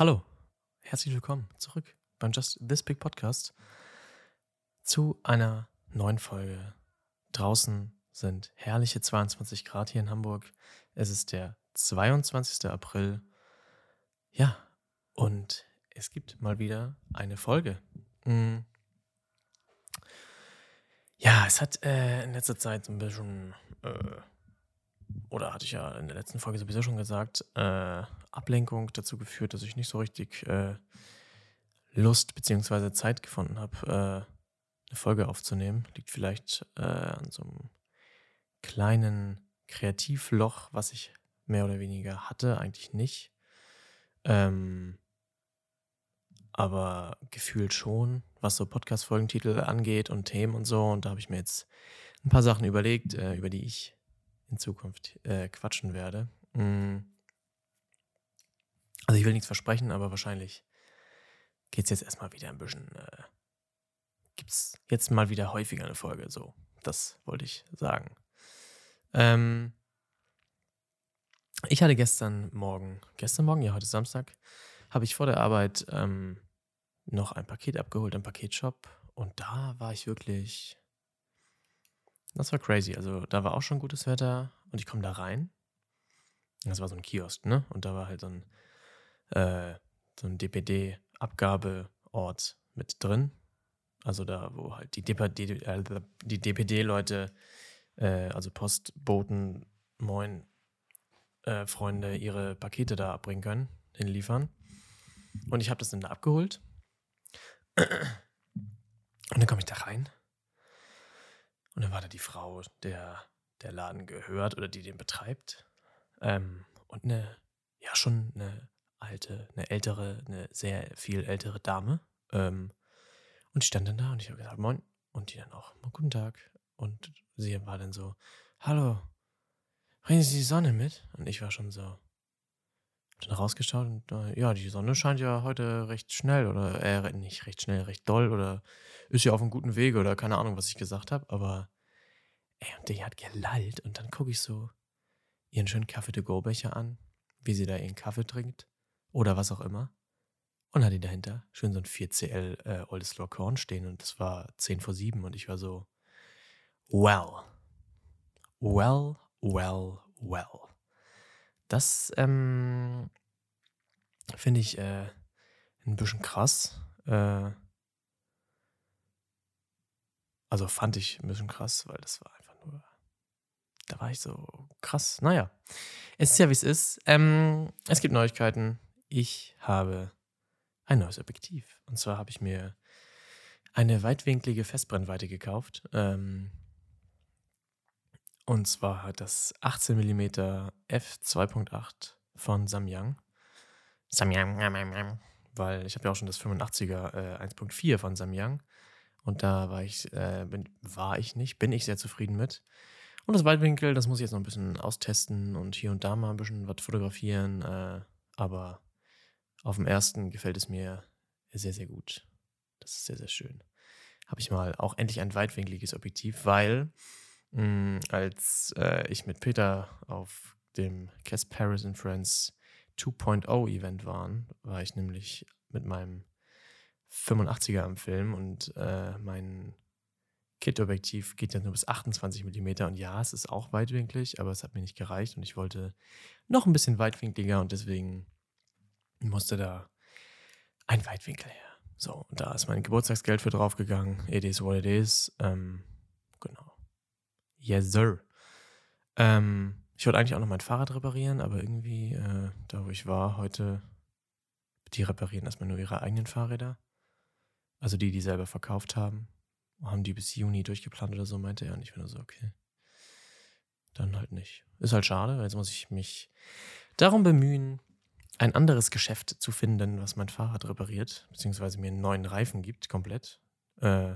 Hallo, herzlich willkommen zurück beim Just This Big Podcast zu einer neuen Folge. Draußen sind herrliche 22 Grad hier in Hamburg. Es ist der 22. April. Ja, und es gibt mal wieder eine Folge. Mm. Ja, es hat äh, in letzter Zeit so ein bisschen äh, oder hatte ich ja in der letzten Folge sowieso schon gesagt, äh, Ablenkung dazu geführt, dass ich nicht so richtig äh, Lust bzw. Zeit gefunden habe, äh, eine Folge aufzunehmen. Liegt vielleicht äh, an so einem kleinen Kreativloch, was ich mehr oder weniger hatte, eigentlich nicht. Ähm, aber gefühlt schon, was so Podcast-Folgentitel angeht und Themen und so. Und da habe ich mir jetzt ein paar Sachen überlegt, äh, über die ich in Zukunft äh, quatschen werde. Mm. Also ich will nichts versprechen, aber wahrscheinlich geht es jetzt erstmal wieder ein bisschen, äh, gibt es jetzt mal wieder häufiger eine Folge, so, das wollte ich sagen. Ähm, ich hatte gestern Morgen, gestern Morgen, ja, heute Samstag, habe ich vor der Arbeit ähm, noch ein Paket abgeholt im Paketshop und da war ich wirklich das war crazy. Also da war auch schon gutes Wetter und ich komme da rein. Das war so ein Kiosk, ne? Und da war halt so ein, äh, so ein DPD-Abgabeort mit drin. Also da, wo halt die DPD-Leute, äh, also Postboten, Moin, äh, Freunde, ihre Pakete da abbringen können, hinliefern. Und ich habe das dann da abgeholt. Und dann komme ich da rein und dann war da die Frau, der der Laden gehört oder die den betreibt. Ähm, und eine, ja, schon eine alte, eine ältere, eine sehr viel ältere Dame. Ähm, und die stand dann da und ich habe gesagt, moin. Und die dann auch, guten Tag. Und sie war dann so, hallo, bringen Sie die Sonne mit? Und ich war schon so, dann rausgeschaut und ja, die Sonne scheint ja heute recht schnell oder äh, nicht recht schnell, recht doll oder ist ja auf einem guten Wege oder keine Ahnung, was ich gesagt habe, aber ey, und die hat gelallt und dann gucke ich so ihren schönen Kaffee-to-go-Becher an, wie sie da ihren Kaffee trinkt oder was auch immer. Und hat die dahinter schön so ein 4CL äh, Oldesloe Korn stehen und es war 10 vor 7 und ich war so, well, well, well, well. Das ähm, finde ich äh, ein bisschen krass. Äh, also fand ich ein bisschen krass, weil das war einfach nur. Da war ich so krass. Naja, es ist ja wie es ist. Ähm, es gibt Neuigkeiten. Ich habe ein neues Objektiv. Und zwar habe ich mir eine weitwinklige Festbrennweite gekauft. Ähm, und zwar das 18 mm f2.8 von Samyang. Samyang, weil ich habe ja auch schon das 85er äh, 1.4 von Samyang. Und da war ich, äh, bin, war ich nicht, bin ich sehr zufrieden mit. Und das Weitwinkel, das muss ich jetzt noch ein bisschen austesten und hier und da mal ein bisschen was fotografieren. Äh, aber auf dem ersten gefällt es mir sehr, sehr gut. Das ist sehr, sehr schön. Habe ich mal auch endlich ein weitwinkliges Objektiv, weil als äh, ich mit Peter auf dem Cass Paris and Friends 2.0 Event waren, war ich nämlich mit meinem 85er am Film und äh, mein Kit-Objektiv geht ja nur bis 28 mm und ja, es ist auch weitwinklig, aber es hat mir nicht gereicht und ich wollte noch ein bisschen weitwinkliger und deswegen musste da ein Weitwinkel her. So, und da ist mein Geburtstagsgeld für draufgegangen. It is what it is. Ähm. Yes, sir. Ähm, ich wollte eigentlich auch noch mein Fahrrad reparieren, aber irgendwie, äh, da wo ich war, heute, die reparieren erstmal nur ihre eigenen Fahrräder. Also die, die selber verkauft haben, haben die bis Juni durchgeplant oder so, meinte er. Und ich bin so, okay. Dann halt nicht. Ist halt schade, weil jetzt muss ich mich darum bemühen, ein anderes Geschäft zu finden, was mein Fahrrad repariert, beziehungsweise mir einen neuen Reifen gibt, komplett. Äh,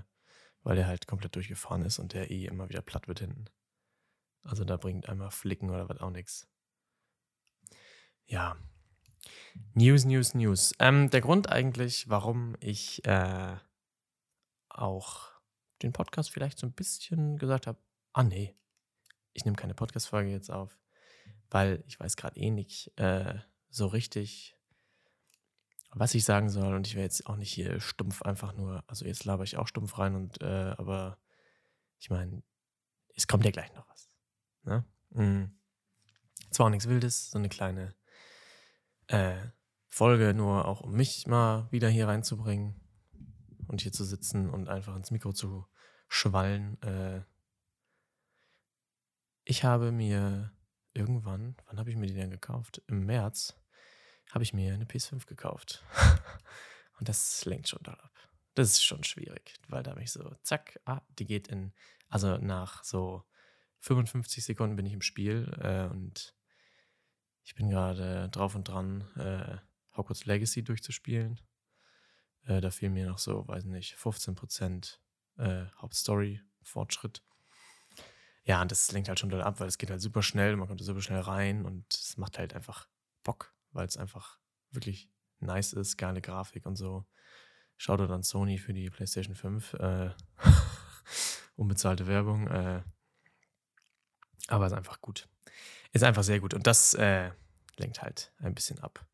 weil der halt komplett durchgefahren ist und der eh immer wieder platt wird hinten. Also da bringt einmal Flicken oder was auch nichts. Ja. News, News, News. Ähm, der Grund eigentlich, warum ich äh, auch den Podcast vielleicht so ein bisschen gesagt habe, ah nee, ich nehme keine Podcast-Folge jetzt auf, weil ich weiß gerade eh nicht äh, so richtig, was ich sagen soll und ich werde jetzt auch nicht hier stumpf einfach nur, also jetzt laber ich auch stumpf rein und äh, aber ich meine, es kommt ja gleich noch was. Ne? Mhm. Zwar auch nichts Wildes, so eine kleine äh, Folge, nur auch um mich mal wieder hier reinzubringen und hier zu sitzen und einfach ins Mikro zu schwallen. Äh, ich habe mir irgendwann, wann habe ich mir die denn gekauft? Im März habe ich mir eine PS5 gekauft. und das lenkt schon da ab. Das ist schon schwierig, weil da habe ich so, zack, ah, die geht in, also nach so 55 Sekunden bin ich im Spiel äh, und ich bin gerade drauf und dran, äh, Hogwarts Legacy durchzuspielen. Äh, da fehlen mir noch so, weiß nicht, 15% äh, Hauptstory-Fortschritt. Ja, und das lenkt halt schon doll ab, weil es geht halt super schnell, man kommt super schnell rein und es macht halt einfach Bock, weil es einfach wirklich nice ist, geile Grafik und so. Schaut dann Sony für die PlayStation 5. Äh, unbezahlte Werbung. Äh, aber ist einfach gut. Ist einfach sehr gut. Und das äh, lenkt halt ein bisschen ab.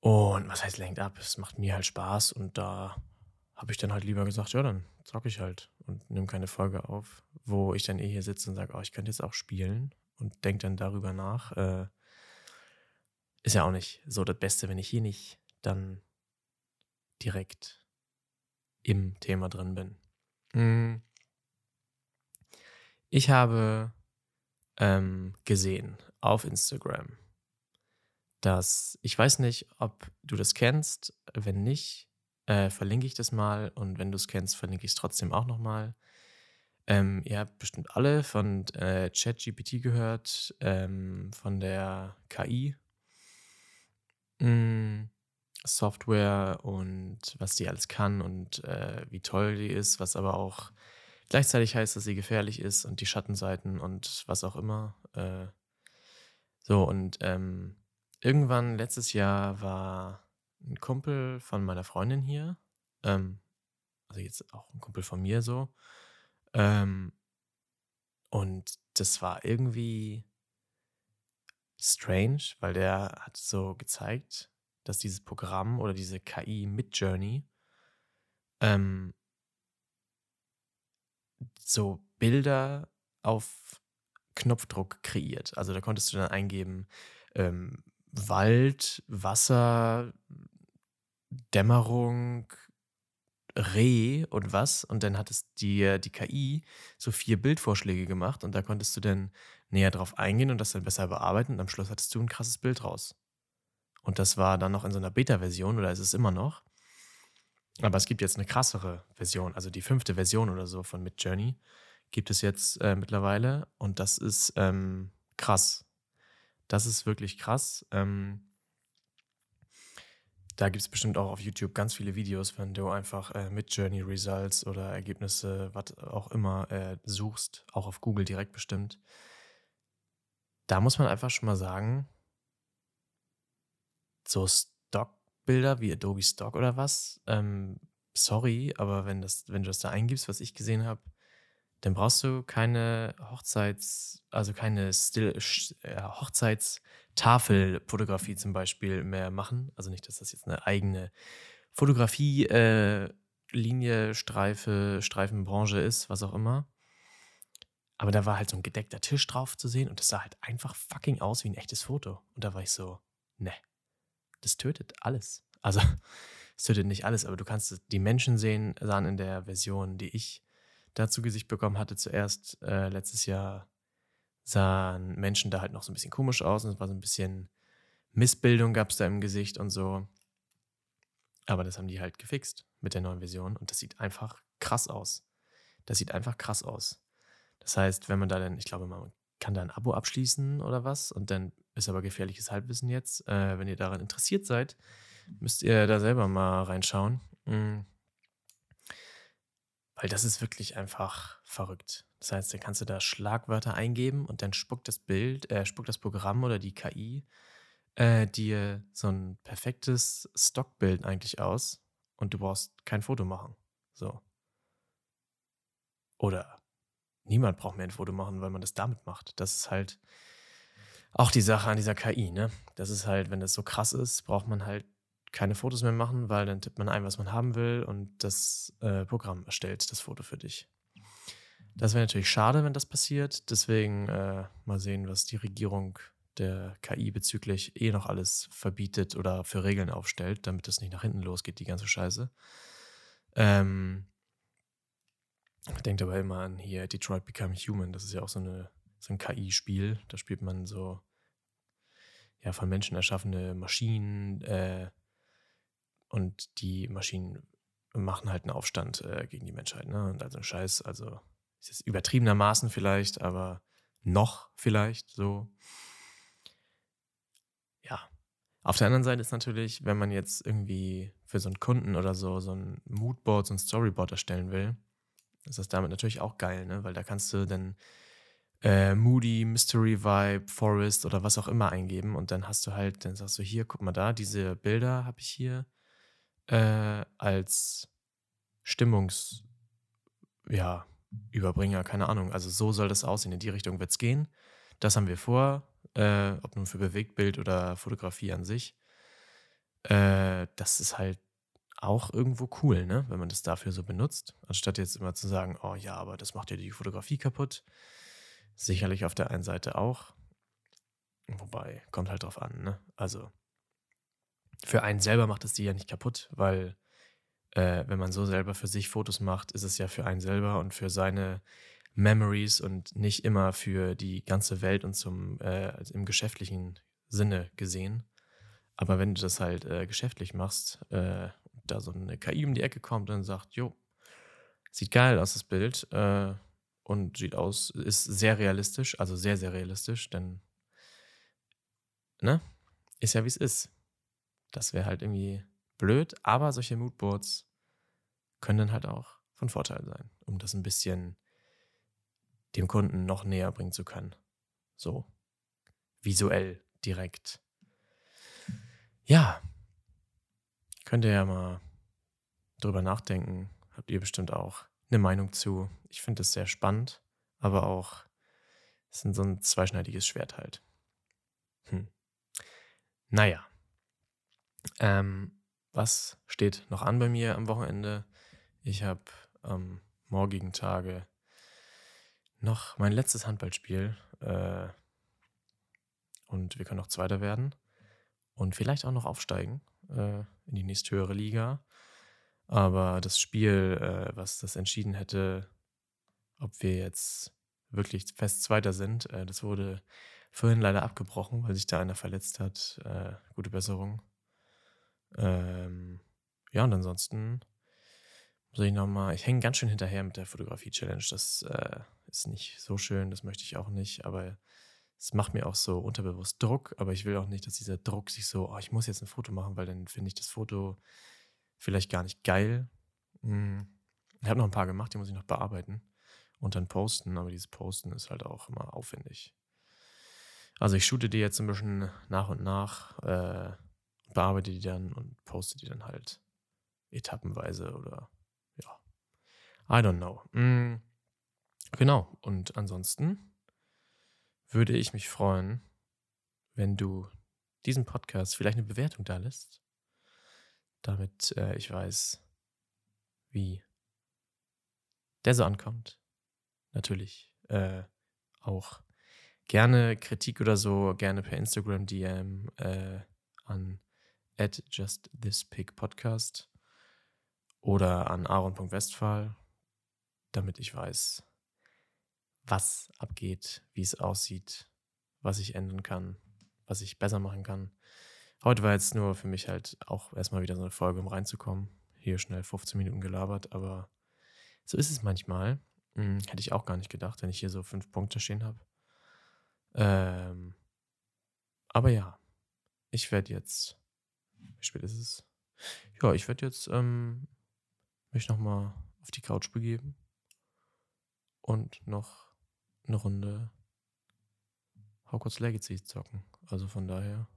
Und was heißt lenkt ab? Es macht mir halt Spaß und da habe ich dann halt lieber gesagt, ja, dann zocke ich halt und nehme keine Folge auf, wo ich dann eh hier sitze und sage, oh, ich könnte jetzt auch spielen und denke dann darüber nach. Äh, ist ja auch nicht so das Beste, wenn ich hier nicht dann direkt im Thema drin bin. Hm. Ich habe ähm, gesehen auf Instagram, dass ich weiß nicht, ob du das kennst. Wenn nicht, äh, verlinke ich das mal und wenn du es kennst, verlinke ich es trotzdem auch nochmal. Ähm, ihr habt bestimmt alle von äh, ChatGPT gehört, ähm, von der KI. Mm, Software und was die alles kann und äh, wie toll die ist, was aber auch gleichzeitig heißt, dass sie gefährlich ist und die Schattenseiten und was auch immer. Äh, so, und ähm, irgendwann letztes Jahr war ein Kumpel von meiner Freundin hier, ähm, also jetzt auch ein Kumpel von mir so, ähm, und das war irgendwie strange, weil der hat so gezeigt, dass dieses Programm oder diese KI mit Journey ähm, so Bilder auf Knopfdruck kreiert. Also da konntest du dann eingeben, ähm, Wald, Wasser, Dämmerung, Reh und was. Und dann hat es dir die KI so vier Bildvorschläge gemacht und da konntest du dann näher drauf eingehen und das dann besser bearbeiten und am Schluss hattest du ein krasses Bild raus. Und das war dann noch in so einer Beta-Version oder ist es immer noch. Aber es gibt jetzt eine krassere Version, also die fünfte Version oder so von Midjourney gibt es jetzt äh, mittlerweile und das ist ähm, krass. Das ist wirklich krass. Ähm, da gibt es bestimmt auch auf YouTube ganz viele Videos, wenn du einfach äh, Midjourney Results oder Ergebnisse, was auch immer, äh, suchst, auch auf Google direkt bestimmt. Da muss man einfach schon mal sagen, so Stockbilder wie Adobe Stock oder was, ähm, sorry, aber wenn, das, wenn du das da eingibst, was ich gesehen habe, dann brauchst du keine Hochzeits-, also keine Still äh, Hochzeitstafelfotografie zum Beispiel mehr machen. Also nicht, dass das jetzt eine eigene Fotografie, äh, Linie, Streife, Streifenbranche ist, was auch immer. Aber da war halt so ein gedeckter Tisch drauf zu sehen und das sah halt einfach fucking aus wie ein echtes Foto. Und da war ich so, ne, das tötet alles. Also, es tötet nicht alles, aber du kannst die Menschen sehen, sahen in der Version, die ich da zu Gesicht bekommen hatte, zuerst äh, letztes Jahr sahen Menschen da halt noch so ein bisschen komisch aus und es war so ein bisschen Missbildung gab es da im Gesicht und so. Aber das haben die halt gefixt mit der neuen Version und das sieht einfach krass aus. Das sieht einfach krass aus. Das heißt, wenn man da dann, ich glaube, man kann da ein Abo abschließen oder was und dann ist aber gefährliches Halbwissen jetzt. Äh, wenn ihr daran interessiert seid, müsst ihr da selber mal reinschauen. Mhm. Weil das ist wirklich einfach verrückt. Das heißt, da kannst du da Schlagwörter eingeben und dann spuckt das Bild, äh, spuckt das Programm oder die KI äh, dir so ein perfektes Stockbild eigentlich aus und du brauchst kein Foto machen. So. Oder niemand braucht mehr ein Foto machen, weil man das damit macht. Das ist halt auch die Sache an dieser KI, ne? Das ist halt, wenn das so krass ist, braucht man halt keine Fotos mehr machen, weil dann tippt man ein, was man haben will und das äh, Programm erstellt das Foto für dich. Das wäre natürlich schade, wenn das passiert. Deswegen äh, mal sehen, was die Regierung der KI bezüglich eh noch alles verbietet oder für Regeln aufstellt, damit das nicht nach hinten losgeht, die ganze Scheiße. Ähm, denkt aber immer an hier Detroit Become Human. Das ist ja auch so, eine, so ein KI-Spiel. Da spielt man so ja, von Menschen erschaffene Maschinen äh, und die Maschinen machen halt einen Aufstand äh, gegen die Menschheit. Ne? Und also Scheiß, also ist es übertriebenermaßen vielleicht, aber noch vielleicht so. Ja. Auf der anderen Seite ist natürlich, wenn man jetzt irgendwie für so einen Kunden oder so so ein Moodboard, so ein Storyboard erstellen will, ist das damit natürlich auch geil, ne? Weil da kannst du dann äh, Moody, Mystery Vibe, Forest oder was auch immer eingeben und dann hast du halt, dann sagst du hier, guck mal da, diese Bilder habe ich hier äh, als Stimmungs, ja, keine Ahnung. Also so soll das aussehen, in die Richtung wird es gehen. Das haben wir vor, äh, ob nun für Bewegtbild oder Fotografie an sich. Äh, das ist halt auch irgendwo cool, ne? wenn man das dafür so benutzt, anstatt jetzt immer zu sagen, oh ja, aber das macht ja die Fotografie kaputt. Sicherlich auf der einen Seite auch. Wobei, kommt halt drauf an, ne? Also, für einen selber macht es die ja nicht kaputt, weil äh, wenn man so selber für sich Fotos macht, ist es ja für einen selber und für seine Memories und nicht immer für die ganze Welt und zum äh, im geschäftlichen Sinne gesehen. Aber wenn du das halt äh, geschäftlich machst, äh, da so eine KI um die Ecke kommt und sagt, jo, sieht geil aus das Bild äh, und sieht aus, ist sehr realistisch, also sehr, sehr realistisch, denn, ne, ist ja wie es ist. Das wäre halt irgendwie blöd, aber solche Moodboards können dann halt auch von Vorteil sein, um das ein bisschen dem Kunden noch näher bringen zu können. So visuell, direkt. Ja, könnt ihr ja mal drüber nachdenken. Habt ihr bestimmt auch eine Meinung zu. Ich finde es sehr spannend, aber auch es ist so ein zweischneidiges Schwert halt. Hm. Naja. Ähm, was steht noch an bei mir am Wochenende? Ich habe am morgigen Tage noch mein letztes Handballspiel äh, und wir können noch Zweiter werden und vielleicht auch noch aufsteigen äh, in die nächsthöhere Liga. Aber das Spiel, äh, was das entschieden hätte, ob wir jetzt wirklich fest Zweiter sind, äh, das wurde vorhin leider abgebrochen, weil sich da einer verletzt hat. Äh, gute Besserung. Ähm, ja, und ansonsten muss ich nochmal, ich hänge ganz schön hinterher mit der Fotografie-Challenge. Das äh, ist nicht so schön, das möchte ich auch nicht, aber es macht mir auch so unterbewusst Druck, aber ich will auch nicht, dass dieser Druck sich so, oh, ich muss jetzt ein Foto machen, weil dann finde ich das Foto vielleicht gar nicht geil. Hm. Ich habe noch ein paar gemacht, die muss ich noch bearbeiten und dann posten, aber dieses Posten ist halt auch immer aufwendig. Also ich shoote die jetzt ein bisschen nach und nach. Äh, bearbeite die dann und poste die dann halt etappenweise oder ja. I don't know. Mm, genau. Und ansonsten würde ich mich freuen, wenn du diesen Podcast vielleicht eine Bewertung da lässt, damit äh, ich weiß, wie der so ankommt. Natürlich äh, auch gerne Kritik oder so, gerne per Instagram DM äh, an at just this pig podcast oder an aaron.westphal, damit ich weiß, was abgeht, wie es aussieht, was ich ändern kann, was ich besser machen kann. Heute war jetzt nur für mich halt auch erstmal wieder so eine Folge, um reinzukommen. Hier schnell 15 Minuten gelabert, aber so ist es manchmal. Hm, hätte ich auch gar nicht gedacht, wenn ich hier so fünf Punkte stehen habe. Ähm, aber ja, ich werde jetzt wie spät ist es? Ja, ich werde jetzt ähm, mich nochmal auf die Couch begeben und noch eine Runde Hogwarts Legacy zocken. Also von daher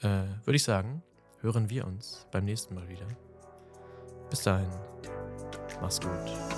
äh, würde ich sagen, hören wir uns beim nächsten Mal wieder. Bis dahin, mach's gut.